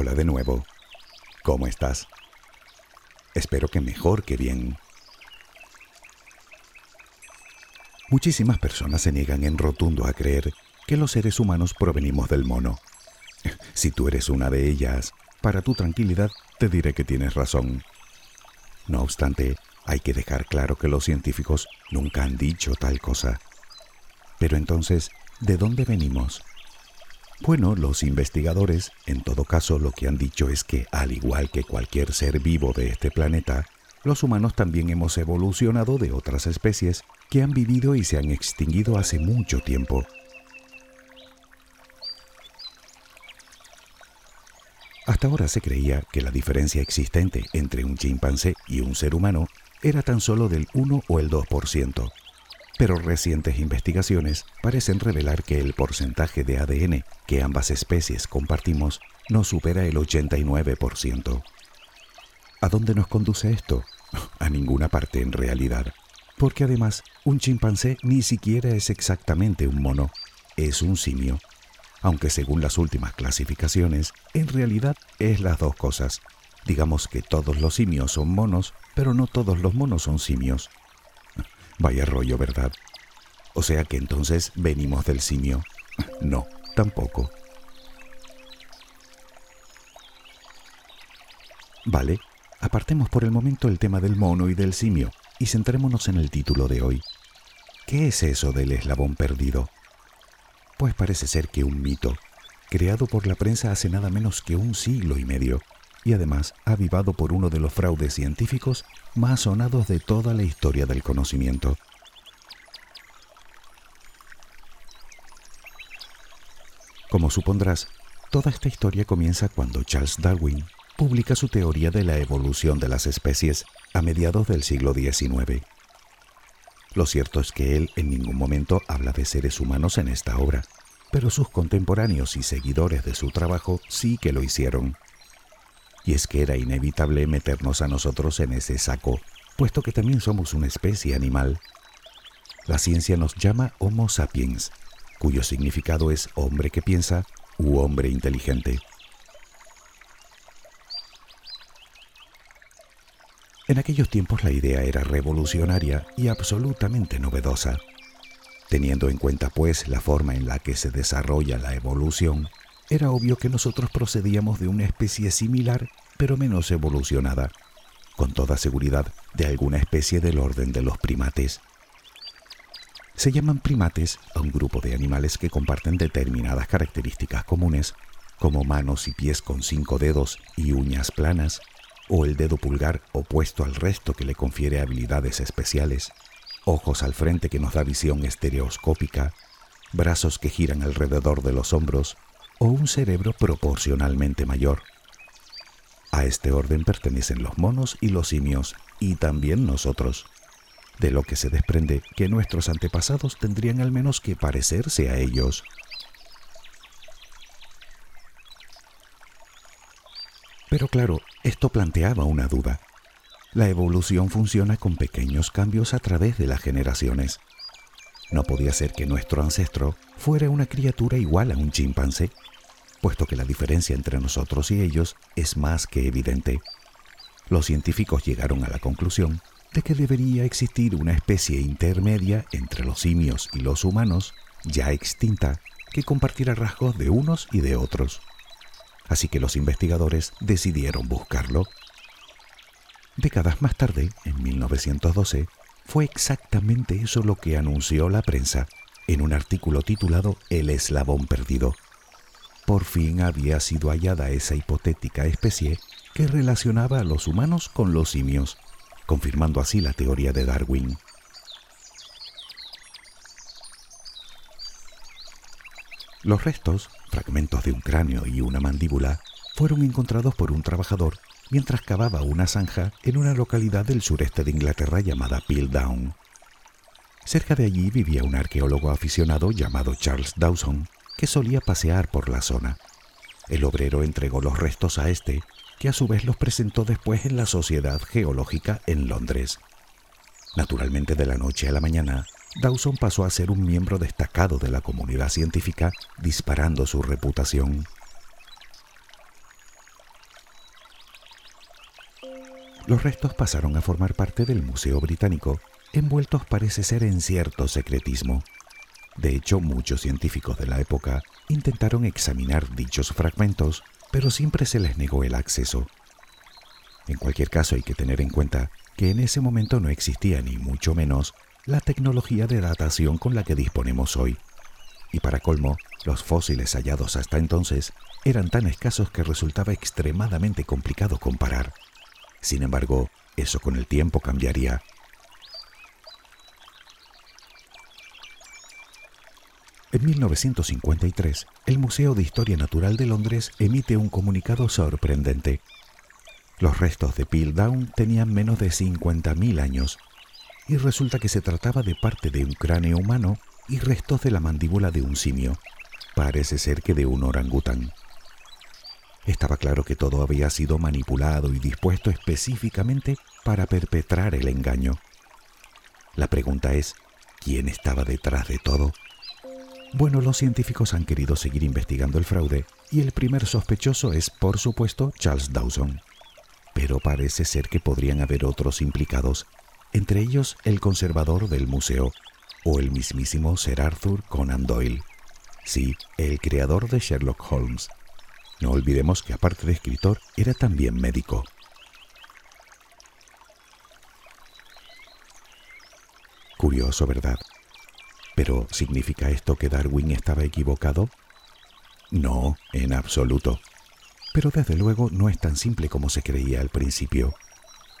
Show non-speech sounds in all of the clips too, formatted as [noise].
Hola de nuevo. ¿Cómo estás? Espero que mejor que bien. Muchísimas personas se niegan en rotundo a creer que los seres humanos provenimos del mono. [laughs] Si tú eres una de ellas, para tu tranquilidad te diré que tienes razón. No obstante, hay que dejar claro que los científicos nunca han dicho tal cosa. Pero entonces, ¿de dónde venimos? Bueno, los investigadores, en todo caso, lo que han dicho es que, al igual que cualquier ser vivo de este planeta, los humanos también hemos evolucionado de otras especies que han vivido y se han extinguido hace mucho tiempo. Hasta ahora se creía que la diferencia existente entre un chimpancé y un ser humano era tan solo del 1 o el 2%, pero recientes investigaciones parecen revelar que el porcentaje de ADN que ambas especies compartimos no supera el 89%. ¿A dónde nos conduce esto? [laughs] A ninguna parte en realidad, porque además un chimpancé ni siquiera es exactamente un mono, es un simio aunque según las últimas clasificaciones, en realidad es las dos cosas. Digamos que todos los simios son monos, pero no todos los monos son simios. Vaya rollo, ¿verdad? O sea que entonces venimos del simio. No, tampoco. Vale, apartemos por el momento el tema del mono y del simio y centrémonos en el título de hoy. ¿Qué es eso del eslabón perdido? Pues parece ser que un mito, creado por la prensa hace nada menos que un siglo y medio, y además avivado por uno de los fraudes científicos más sonados de toda la historia del conocimiento. Como supondrás, toda esta historia comienza cuando Charles Darwin publica su teoría de la evolución de las especies a mediados del siglo XIX. Lo cierto es que él en ningún momento habla de seres humanos en esta obra, pero sus contemporáneos y seguidores de su trabajo sí que lo hicieron. Y es que era inevitable meternos a nosotros en ese saco, puesto que también somos una especie animal. La ciencia nos llama Homo sapiens, cuyo significado es hombre que piensa u hombre inteligente. En aquellos tiempos la idea era revolucionaria y absolutamente novedosa. Teniendo en cuenta pues la forma en la que se desarrolla la evolución, era obvio que nosotros procedíamos de una especie similar pero menos evolucionada, con toda seguridad de alguna especie del orden de los primates. Se llaman primates a un grupo de animales que comparten determinadas características comunes, como manos y pies con cinco dedos y uñas planas, o el dedo pulgar opuesto al resto que le confiere habilidades especiales, ojos al frente que nos da visión estereoscópica, brazos que giran alrededor de los hombros o un cerebro proporcionalmente mayor. A este orden pertenecen los monos y los simios y también nosotros, de lo que se desprende que nuestros antepasados tendrían al menos que parecerse a ellos. Pero claro, esto planteaba una duda. La evolución funciona con pequeños cambios a través de las generaciones. No podía ser que nuestro ancestro fuera una criatura igual a un chimpancé, puesto que la diferencia entre nosotros y ellos es más que evidente. Los científicos llegaron a la conclusión de que debería existir una especie intermedia entre los simios y los humanos, ya extinta, que compartiera rasgos de unos y de otros así que los investigadores decidieron buscarlo. Décadas más tarde, en 1912, fue exactamente eso lo que anunció la prensa en un artículo titulado El eslabón perdido. Por fin había sido hallada esa hipotética especie que relacionaba a los humanos con los simios, confirmando así la teoría de Darwin. Los restos, fragmentos de un cráneo y una mandíbula, fueron encontrados por un trabajador mientras cavaba una zanja en una localidad del sureste de Inglaterra llamada Piltdown. Cerca de allí vivía un arqueólogo aficionado llamado Charles Dawson, que solía pasear por la zona. El obrero entregó los restos a este, que a su vez los presentó después en la Sociedad Geológica en Londres. Naturalmente de la noche a la mañana, Dawson pasó a ser un miembro destacado de la comunidad científica, disparando su reputación. Los restos pasaron a formar parte del Museo Británico, envueltos parece ser en cierto secretismo. De hecho, muchos científicos de la época intentaron examinar dichos fragmentos, pero siempre se les negó el acceso. En cualquier caso, hay que tener en cuenta que en ese momento no existía ni mucho menos la tecnología de datación con la que disponemos hoy. Y para colmo, los fósiles hallados hasta entonces eran tan escasos que resultaba extremadamente complicado comparar. Sin embargo, eso con el tiempo cambiaría. En 1953, el Museo de Historia Natural de Londres emite un comunicado sorprendente. Los restos de Piltdown tenían menos de 50.000 años, y resulta que se trataba de parte de un cráneo humano y restos de la mandíbula de un simio, parece ser que de un orangután. Estaba claro que todo había sido manipulado y dispuesto específicamente para perpetrar el engaño. La pregunta es, ¿quién estaba detrás de todo? Bueno, los científicos han querido seguir investigando el fraude y el primer sospechoso es, por supuesto, Charles Dawson. Pero parece ser que podrían haber otros implicados, entre ellos el conservador del museo o el mismísimo Sir Arthur Conan Doyle. Sí, el creador de Sherlock Holmes. No olvidemos que aparte de escritor, era también médico. Curioso, ¿verdad? Pero ¿significa esto que Darwin estaba equivocado? No, en absoluto. Pero desde luego no es tan simple como se creía al principio.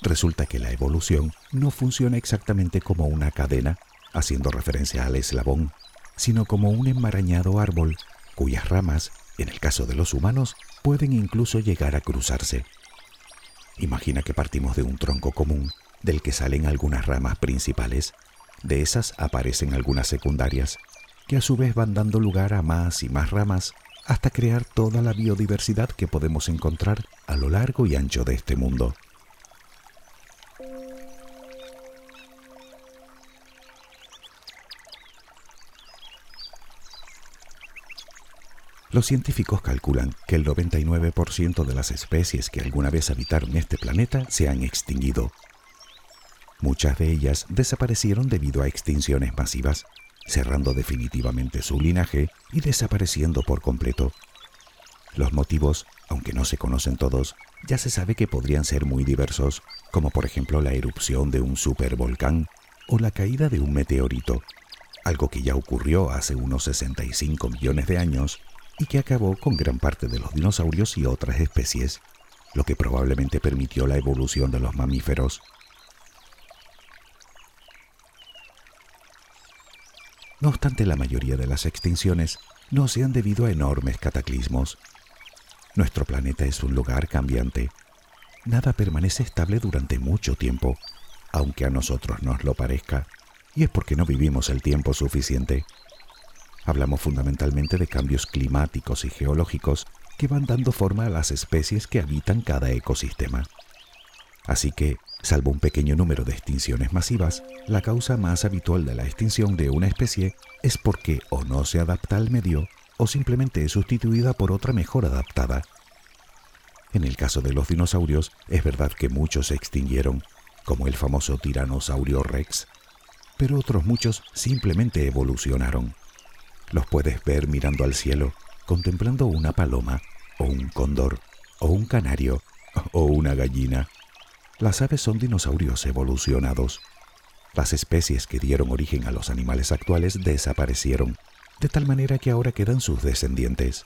Resulta que la evolución no funciona exactamente como una cadena, haciendo referencia al eslabón, sino como un enmarañado árbol cuyas ramas en el caso de los humanos, pueden incluso llegar a cruzarse. Imagina que partimos de un tronco común, del que salen algunas ramas principales. De esas aparecen algunas secundarias, que a su vez van dando lugar a más y más ramas hasta crear toda la biodiversidad que podemos encontrar a lo largo y ancho de este mundo. Los científicos calculan que el 99% de las especies que alguna vez habitaron este planeta se han extinguido. Muchas de ellas desaparecieron debido a extinciones masivas, cerrando definitivamente su linaje y desapareciendo por completo. Los motivos, aunque no se conocen todos, ya se sabe que podrían ser muy diversos, como por ejemplo la erupción de un supervolcán o la caída de un meteorito, algo que ya ocurrió hace unos 65 millones de años y que acabó con gran parte de los dinosaurios y otras especies, lo que probablemente permitió la evolución de los mamíferos. No obstante, la mayoría de las extinciones no se han debido a enormes cataclismos. Nuestro planeta es un lugar cambiante. Nada permanece estable durante mucho tiempo, aunque a nosotros nos lo parezca, y es porque no vivimos el tiempo suficiente. Hablamos fundamentalmente de cambios climáticos y geológicos que van dando forma a las especies que habitan cada ecosistema. Así que, salvo un pequeño número de extinciones masivas, la causa más habitual de la extinción de una especie es porque o no se adapta al medio o simplemente es sustituida por otra mejor adaptada. En el caso de los dinosaurios, es verdad que muchos se extinguieron, como el famoso tiranosaurio rex, pero otros muchos simplemente evolucionaron. Los puedes ver mirando al cielo, contemplando una paloma, o un cóndor, o un canario, o una gallina. Las aves son dinosaurios evolucionados. Las especies que dieron origen a los animales actuales desaparecieron, de tal manera que ahora quedan sus descendientes.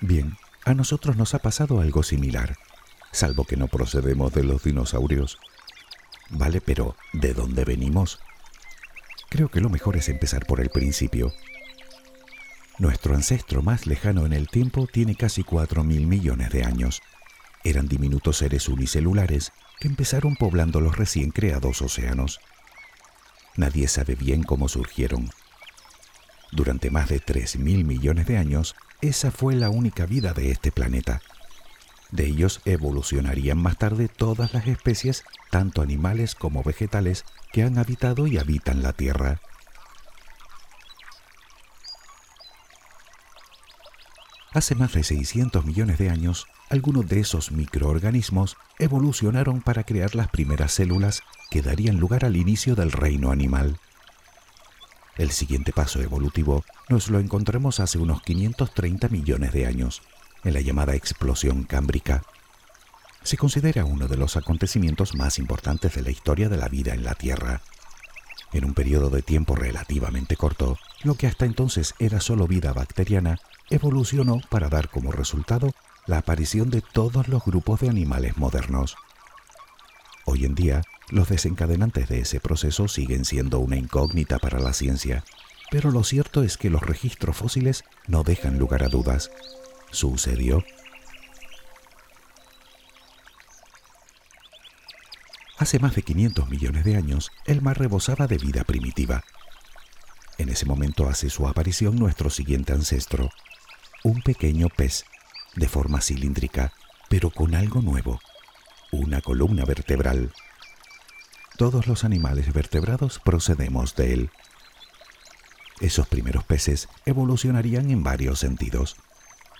Bien, a nosotros nos ha pasado algo similar, salvo que no procedemos de los dinosaurios. Vale, pero ¿de dónde venimos? Creo que lo mejor es empezar por el principio. Nuestro ancestro más lejano en el tiempo tiene casi 4.000 millones de años. Eran diminutos seres unicelulares que empezaron poblando los recién creados océanos. Nadie sabe bien cómo surgieron. Durante más de 3.000 millones de años, esa fue la única vida de este planeta. De ellos evolucionarían más tarde todas las especies, tanto animales como vegetales, que han habitado y habitan la Tierra. Hace más de 600 millones de años, algunos de esos microorganismos evolucionaron para crear las primeras células que darían lugar al inicio del reino animal. El siguiente paso evolutivo nos lo encontramos hace unos 530 millones de años, en la llamada explosión cámbrica. Se considera uno de los acontecimientos más importantes de la historia de la vida en la Tierra. En un periodo de tiempo relativamente corto, lo que hasta entonces era solo vida bacteriana evolucionó para dar como resultado la aparición de todos los grupos de animales modernos. Hoy en día, los desencadenantes de ese proceso siguen siendo una incógnita para la ciencia, pero lo cierto es que los registros fósiles no dejan lugar a dudas. Sucedió. Hace más de 500 millones de años, el mar rebosaba de vida primitiva. En ese momento hace su aparición nuestro siguiente ancestro, un pequeño pez, de forma cilíndrica, pero con algo nuevo, una columna vertebral. Todos los animales vertebrados procedemos de él. Esos primeros peces evolucionarían en varios sentidos.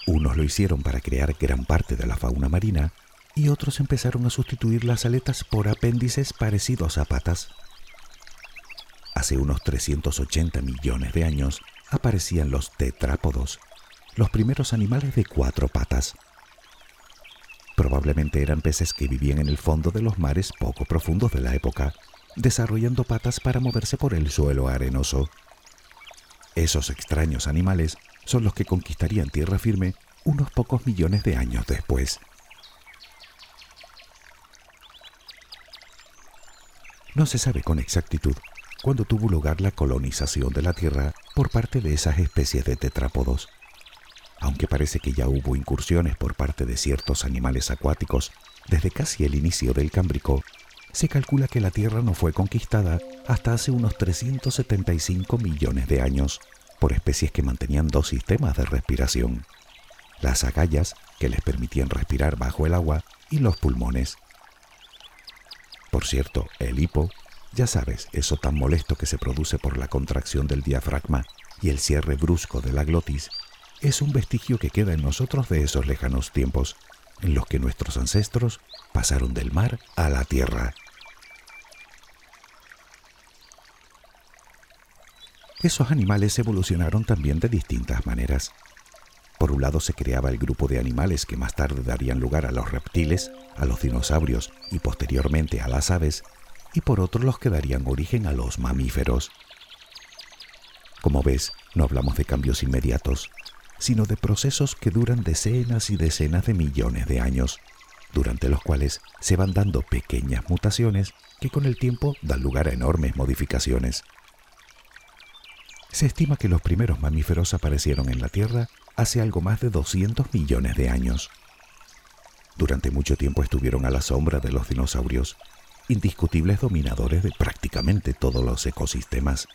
Unos lo hicieron para crear gran parte de la fauna marina y otros empezaron a sustituir las aletas por apéndices parecidos a patas. Hace unos 380 millones de años aparecían los tetrápodos, los primeros animales de cuatro patas. Probablemente eran peces que vivían en el fondo de los mares poco profundos de la época, desarrollando patas para moverse por el suelo arenoso. Esos extraños animales son los que conquistarían tierra firme unos pocos millones de años después. No se sabe con exactitud cuándo tuvo lugar la colonización de la Tierra por parte de esas especies de tetrápodos aunque parece que ya hubo incursiones por parte de ciertos animales acuáticos desde casi el inicio del Cámbrico, se calcula que la Tierra no fue conquistada hasta hace unos 375 millones de años por especies que mantenían dos sistemas de respiración, las agallas, que les permitían respirar bajo el agua, y los pulmones. Por cierto, el hipo, ya sabes, eso tan molesto que se produce por la contracción del diafragma y el cierre brusco de la glotis, es un vestigio que queda en nosotros de esos lejanos tiempos en los que nuestros ancestros pasaron del mar a la tierra. Esos animales evolucionaron también de distintas maneras. Por un lado se creaba el grupo de animales que más tarde darían lugar a los reptiles, a los dinosaurios y posteriormente a las aves, y por otro los que darían origen a los mamíferos. Como ves, no hablamos de cambios inmediatos, sino de procesos que duran decenas y decenas de millones de años, durante los cuales se van dando pequeñas mutaciones que con el tiempo dan lugar a enormes modificaciones. Se estima que los primeros mamíferos aparecieron en la Tierra hace algo más de 200 millones de años. Durante mucho tiempo estuvieron a la sombra de los dinosaurios, indiscutibles dominadores de prácticamente todos los ecosistemas.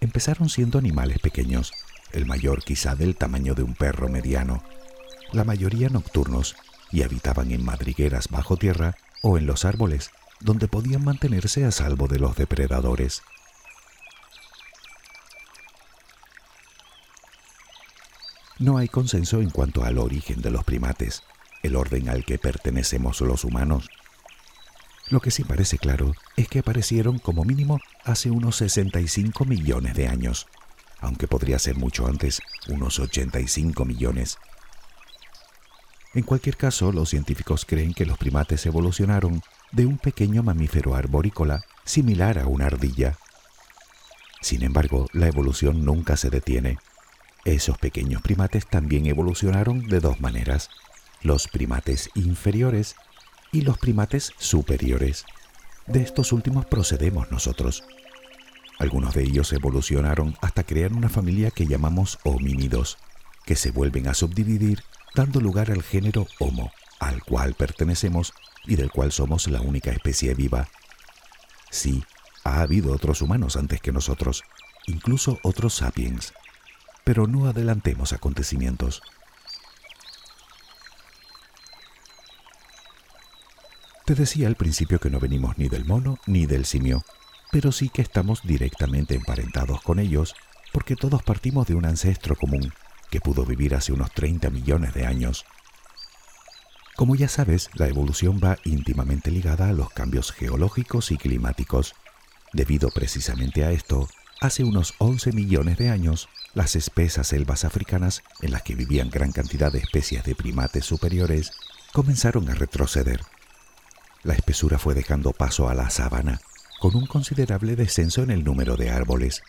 Empezaron siendo animales pequeños, el mayor quizá del tamaño de un perro mediano, la mayoría nocturnos, y habitaban en madrigueras bajo tierra o en los árboles, donde podían mantenerse a salvo de los depredadores. No hay consenso en cuanto al origen de los primates, el orden al que pertenecemos los humanos. Lo que sí parece claro es que aparecieron como mínimo hace unos 65 millones de años, aunque podría ser mucho antes, unos 85 millones. En cualquier caso, los científicos creen que los primates evolucionaron de un pequeño mamífero arborícola similar a una ardilla. Sin embargo, la evolución nunca se detiene. Esos pequeños primates también evolucionaron de dos maneras, los primates inferiores y los primates superiores. De estos últimos procedemos nosotros. Algunos de ellos evolucionaron hasta crear una familia que llamamos homínidos, que se vuelven a subdividir dando lugar al género Homo, al cual pertenecemos y del cual somos la única especie viva. Sí, ha habido otros humanos antes que nosotros, incluso otros sapiens, pero no adelantemos acontecimientos. Te decía al principio que no venimos ni del mono ni del simio, pero sí que estamos directamente emparentados con ellos porque todos partimos de un ancestro común, que pudo vivir hace unos 30 millones de años. Como ya sabes, la evolución va íntimamente ligada a los cambios geológicos y climáticos. Debido precisamente a esto, hace unos 11 millones de años, las espesas selvas africanas, en las que vivían gran cantidad de especies de primates superiores, comenzaron a retroceder. La espesura fue dejando paso a la sabana, con un considerable descenso en el número de árboles.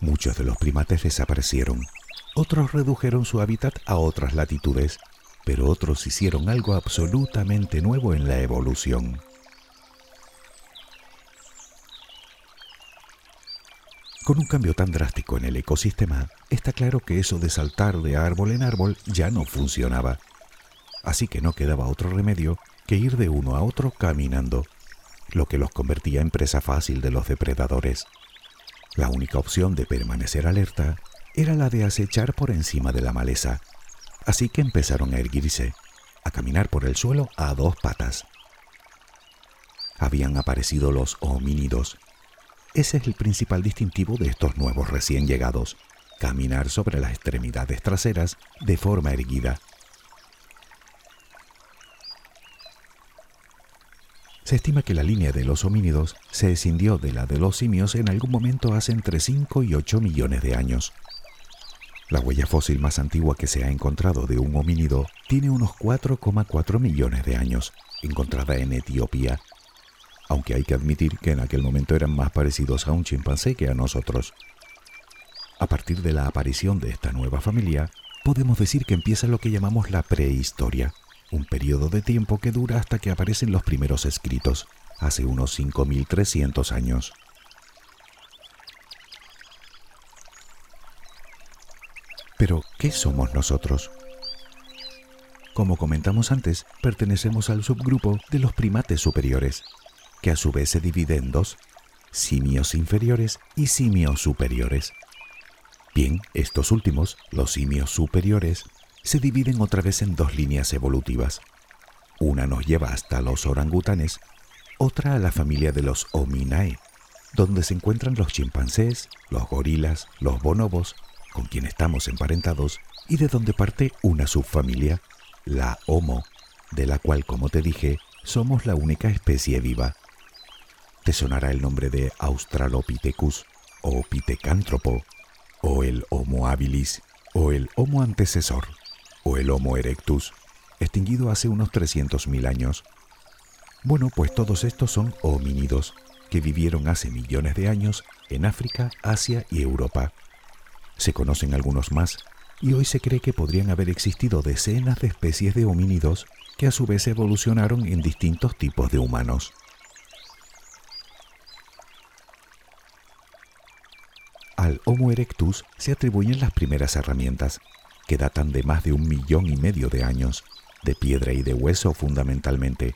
Muchos de los primates desaparecieron, otros redujeron su hábitat a otras latitudes, pero otros hicieron algo absolutamente nuevo en la evolución. Con un cambio tan drástico en el ecosistema, está claro que eso de saltar de árbol en árbol ya no funcionaba. Así que no quedaba otro remedio que ir de uno a otro caminando, lo que los convertía en presa fácil de los depredadores. La única opción de permanecer alerta era la de acechar por encima de la maleza, así que empezaron a erguirse, a caminar por el suelo a dos patas. Habían aparecido los homínidos. Ese es el principal distintivo de estos nuevos recién llegados, caminar sobre las extremidades traseras de forma erguida. Se estima que la línea de los homínidos se escindió de la de los simios en algún momento hace entre 5 y 8 millones de años. La huella fósil más antigua que se ha encontrado de un homínido tiene unos 4,4 millones de años, encontrada en Etiopía, aunque hay que admitir que en aquel momento eran más parecidos a un chimpancé que a nosotros. A partir de la aparición de esta nueva familia, podemos decir que empieza lo que llamamos la prehistoria, un periodo de tiempo que dura hasta que aparecen los primeros escritos, hace unos 5.300 años. Pero, ¿qué somos nosotros? Como comentamos antes, pertenecemos al subgrupo de los primates superiores, que a su vez se divide en dos, simios inferiores y simios superiores. Bien, estos últimos, los simios superiores, se dividen otra vez en dos líneas evolutivas. Una nos lleva hasta los orangutanes, otra a la familia de los Hominae, donde se encuentran los chimpancés, los gorilas, los bonobos con quien estamos emparentados y de donde parte una subfamilia, la Homo, de la cual, como te dije, somos la única especie viva. Te sonará el nombre de Australopithecus o Pitecántropo, o el Homo habilis, o el Homo antecesor, o el Homo erectus, extinguido hace unos 300.000 años. Bueno, pues todos estos son homínidos, que vivieron hace millones de años en África, Asia y Europa. Se conocen algunos más y hoy se cree que podrían haber existido decenas de especies de homínidos que a su vez evolucionaron en distintos tipos de humanos. Al Homo erectus se atribuyen las primeras herramientas, que datan de más de un millón y medio de años, de piedra y de hueso fundamentalmente.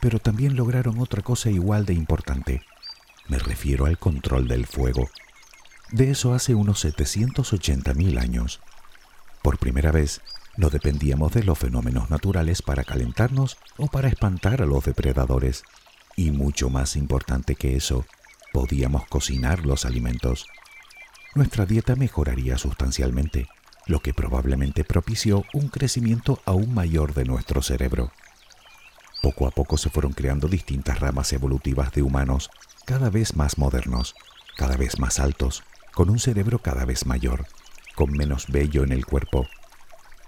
Pero también lograron otra cosa igual de importante. Me refiero al control del fuego. De eso hace unos 780.000 años. Por primera vez, no dependíamos de los fenómenos naturales para calentarnos o para espantar a los depredadores. Y mucho más importante que eso, podíamos cocinar los alimentos. Nuestra dieta mejoraría sustancialmente, lo que probablemente propició un crecimiento aún mayor de nuestro cerebro. Poco a poco se fueron creando distintas ramas evolutivas de humanos, cada vez más modernos, cada vez más altos, con un cerebro cada vez mayor, con menos vello en el cuerpo,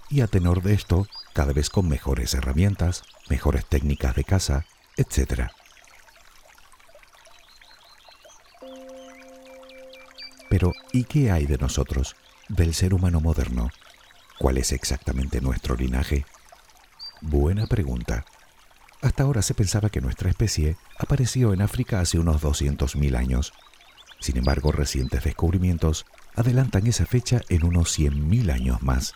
y a tenor de esto, cada vez con mejores herramientas, mejores técnicas de caza, etc. Pero, ¿y qué hay de nosotros, del ser humano moderno? ¿Cuál es exactamente nuestro linaje? Buena pregunta. Hasta ahora se pensaba que nuestra especie apareció en África hace unos 200.000 años sin embargo, recientes descubrimientos adelantan esa fecha en unos 100.000 años más.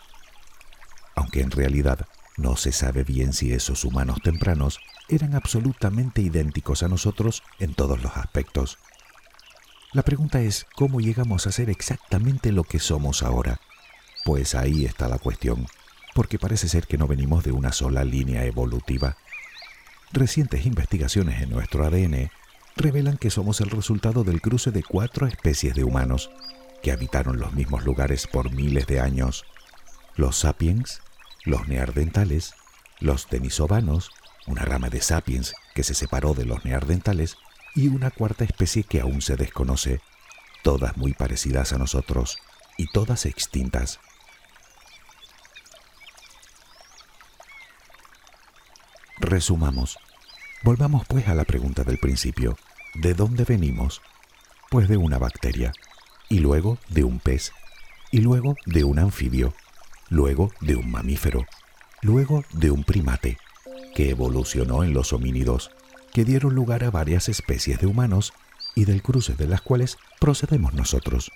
Aunque en realidad no se sabe bien si esos humanos tempranos eran absolutamente idénticos a nosotros en todos los aspectos. La pregunta es cómo llegamos a ser exactamente lo que somos ahora. Pues ahí está la cuestión, porque parece ser que no venimos de una sola línea evolutiva. Recientes investigaciones en nuestro ADN revelan que somos el resultado del cruce de cuatro especies de humanos, que habitaron los mismos lugares por miles de años, los sapiens, los neardentales, los denisovanos, una rama de sapiens que se separó de los neardentales y una cuarta especie que aún se desconoce, todas muy parecidas a nosotros y todas extintas. Resumamos. Volvamos pues a la pregunta del principio. ¿De dónde venimos? Pues de una bacteria, y luego de un pez, y luego de un anfibio, luego de un mamífero, luego de un primate, que evolucionó en los homínidos, que dieron lugar a varias especies de humanos y del cruce de las cuales procedemos nosotros.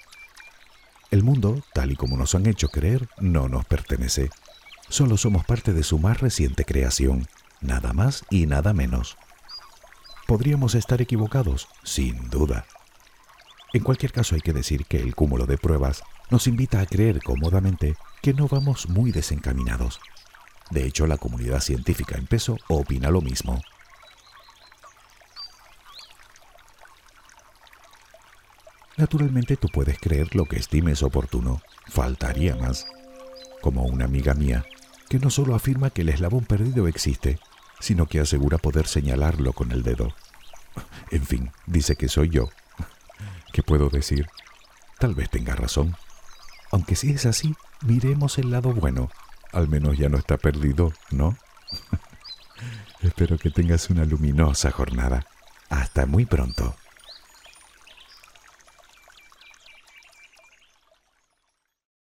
El mundo, tal y como nos han hecho creer, no nos pertenece. Solo somos parte de su más reciente creación, nada más y nada menos. ¿Podríamos estar equivocados? Sin duda. En cualquier caso hay que decir que el cúmulo de pruebas nos invita a creer cómodamente que no vamos muy desencaminados. De hecho, la comunidad científica en peso opina lo mismo. Naturalmente tú puedes creer lo que estimes oportuno, faltaría más. Como una amiga mía, que no solo afirma que el eslabón perdido existe, sino que asegura poder señalarlo con el dedo. En fin, dice que soy yo. ¿Qué puedo decir? Tal vez tenga razón. Aunque si es así, miremos el lado bueno. Al menos ya no está perdido, ¿no? [laughs] Espero que tengas una luminosa jornada. Hasta muy pronto.